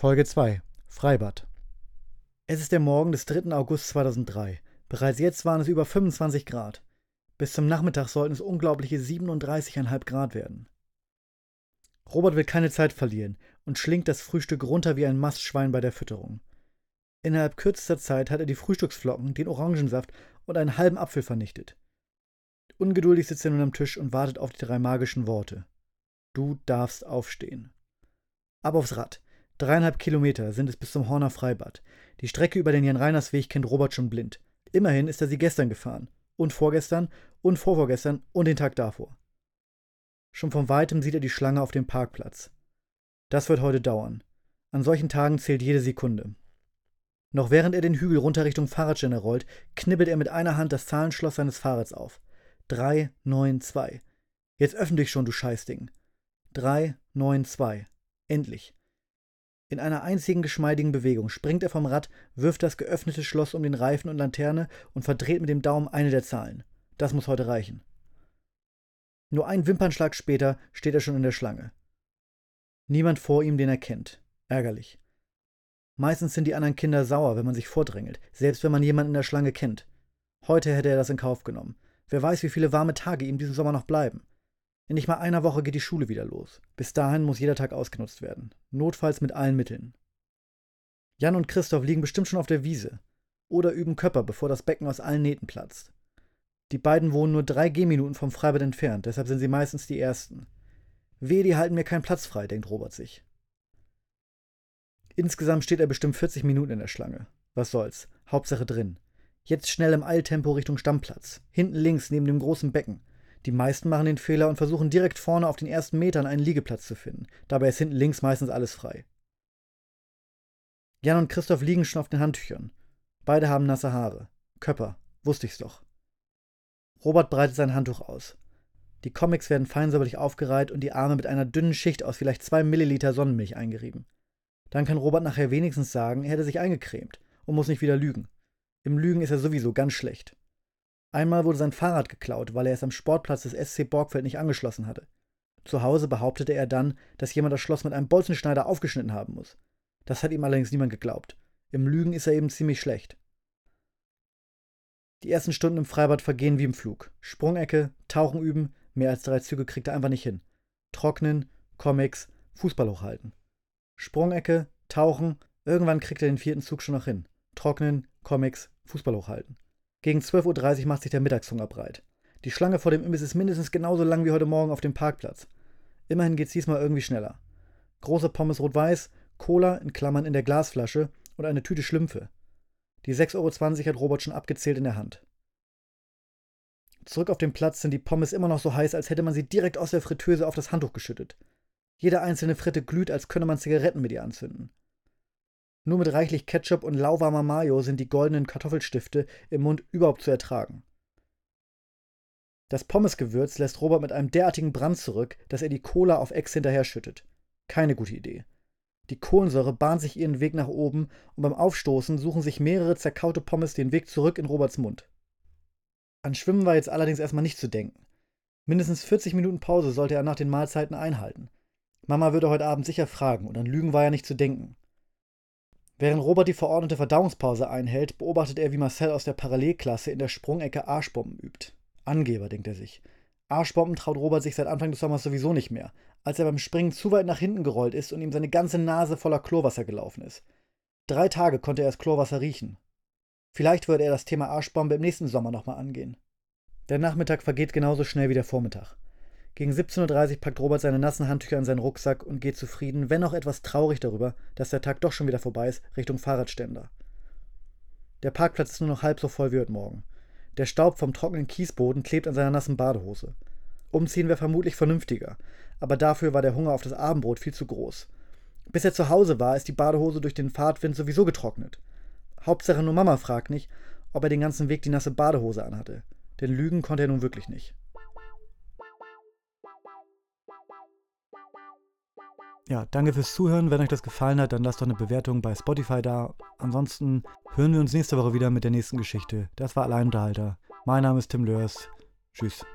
Folge 2 Freibad Es ist der Morgen des 3. August 2003. Bereits jetzt waren es über 25 Grad. Bis zum Nachmittag sollten es unglaubliche 37,5 Grad werden. Robert will keine Zeit verlieren und schlingt das Frühstück runter wie ein Mastschwein bei der Fütterung. Innerhalb kürzester Zeit hat er die Frühstücksflocken, den Orangensaft und einen halben Apfel vernichtet. Ungeduldig sitzt er nun am Tisch und wartet auf die drei magischen Worte. Du darfst aufstehen. Ab aufs Rad. Dreieinhalb Kilometer sind es bis zum Horner Freibad. Die Strecke über den Jan-Reiners-Weg kennt Robert schon blind. Immerhin ist er sie gestern gefahren. Und vorgestern und vorvorgestern und den Tag davor. Schon von weitem sieht er die Schlange auf dem Parkplatz. Das wird heute dauern. An solchen Tagen zählt jede Sekunde. Noch während er den Hügel runter Richtung Fahrradständer rollt, knibbelt er mit einer Hand das Zahlenschloss seines Fahrrads auf. 3, 9, 2. Jetzt öffne dich schon, du Scheißding. 3, 9, 2. Endlich. In einer einzigen geschmeidigen Bewegung springt er vom Rad, wirft das geöffnete Schloss um den Reifen und Lanterne und verdreht mit dem Daumen eine der Zahlen. Das muss heute reichen. Nur einen Wimpernschlag später steht er schon in der Schlange. Niemand vor ihm, den er kennt. Ärgerlich. Meistens sind die anderen Kinder sauer, wenn man sich vordrängelt, selbst wenn man jemanden in der Schlange kennt. Heute hätte er das in Kauf genommen. Wer weiß, wie viele warme Tage ihm diesen Sommer noch bleiben. In nicht mal einer Woche geht die Schule wieder los. Bis dahin muss jeder Tag ausgenutzt werden. Notfalls mit allen Mitteln. Jan und Christoph liegen bestimmt schon auf der Wiese. Oder üben Köpper, bevor das Becken aus allen Nähten platzt. Die beiden wohnen nur drei Gehminuten vom Freibad entfernt, deshalb sind sie meistens die Ersten. Weh, die halten mir keinen Platz frei, denkt Robert sich. Insgesamt steht er bestimmt 40 Minuten in der Schlange. Was soll's, Hauptsache drin. Jetzt schnell im Eiltempo Richtung Stammplatz. Hinten links neben dem großen Becken. Die meisten machen den Fehler und versuchen direkt vorne auf den ersten Metern einen Liegeplatz zu finden. Dabei ist hinten links meistens alles frei. Jan und Christoph liegen schon auf den Handtüchern. Beide haben nasse Haare. Köpper, wusste ich's doch. Robert breitet sein Handtuch aus. Die Comics werden feinsäuberlich aufgereiht und die Arme mit einer dünnen Schicht aus vielleicht zwei Milliliter Sonnenmilch eingerieben. Dann kann Robert nachher wenigstens sagen, er hätte sich eingecremt und muss nicht wieder lügen. Im Lügen ist er sowieso ganz schlecht. Einmal wurde sein Fahrrad geklaut, weil er es am Sportplatz des SC Borgfeld nicht angeschlossen hatte. Zu Hause behauptete er dann, dass jemand das Schloss mit einem Bolzenschneider aufgeschnitten haben muss. Das hat ihm allerdings niemand geglaubt. Im Lügen ist er eben ziemlich schlecht. Die ersten Stunden im Freibad vergehen wie im Flug. Sprungecke, Tauchen üben, mehr als drei Züge kriegt er einfach nicht hin. Trocknen, Comics, Fußball hochhalten. Sprungecke, Tauchen, irgendwann kriegt er den vierten Zug schon noch hin. Trocknen, Comics, Fußball hochhalten. Gegen 12.30 Uhr macht sich der Mittagshunger breit. Die Schlange vor dem Imbiss ist mindestens genauso lang wie heute Morgen auf dem Parkplatz. Immerhin geht's diesmal irgendwie schneller. Große Pommes rot-weiß, Cola in Klammern in der Glasflasche und eine Tüte Schlümpfe. Die 6,20 Euro hat Robert schon abgezählt in der Hand. Zurück auf dem Platz sind die Pommes immer noch so heiß, als hätte man sie direkt aus der Fritteuse auf das Handtuch geschüttet. Jede einzelne Fritte glüht, als könne man Zigaretten mit ihr anzünden. Nur mit reichlich Ketchup und lauwarmer Mayo sind die goldenen Kartoffelstifte im Mund überhaupt zu ertragen. Das Pommesgewürz lässt Robert mit einem derartigen Brand zurück, dass er die Cola auf Ex hinterher schüttet. Keine gute Idee. Die Kohlensäure bahnt sich ihren Weg nach oben und beim Aufstoßen suchen sich mehrere zerkaute Pommes den Weg zurück in Roberts Mund. An Schwimmen war jetzt allerdings erstmal nicht zu denken. Mindestens 40 Minuten Pause sollte er nach den Mahlzeiten einhalten. Mama würde heute Abend sicher fragen und an Lügen war ja nicht zu denken. Während Robert die verordnete Verdauungspause einhält, beobachtet er, wie Marcel aus der Parallelklasse in der Sprungecke Arschbomben übt. Angeber, denkt er sich. Arschbomben traut Robert sich seit Anfang des Sommers sowieso nicht mehr, als er beim Springen zu weit nach hinten gerollt ist und ihm seine ganze Nase voller Chlorwasser gelaufen ist. Drei Tage konnte er das Chlorwasser riechen. Vielleicht würde er das Thema Arschbombe im nächsten Sommer nochmal angehen. Der Nachmittag vergeht genauso schnell wie der Vormittag. Gegen 17.30 Uhr packt Robert seine nassen Handtücher in seinen Rucksack und geht zufrieden, wenn auch etwas traurig darüber, dass der Tag doch schon wieder vorbei ist, Richtung Fahrradständer. Der Parkplatz ist nur noch halb so voll wie heute Morgen. Der Staub vom trockenen Kiesboden klebt an seiner nassen Badehose. Umziehen wäre vermutlich vernünftiger, aber dafür war der Hunger auf das Abendbrot viel zu groß. Bis er zu Hause war, ist die Badehose durch den Fahrtwind sowieso getrocknet. Hauptsache nur Mama fragt nicht, ob er den ganzen Weg die nasse Badehose anhatte. Denn lügen konnte er nun wirklich nicht. Ja, danke fürs Zuhören. Wenn euch das gefallen hat, dann lasst doch eine Bewertung bei Spotify da. Ansonsten hören wir uns nächste Woche wieder mit der nächsten Geschichte. Das war Alleinunterhalter. Mein Name ist Tim Lörs. Tschüss.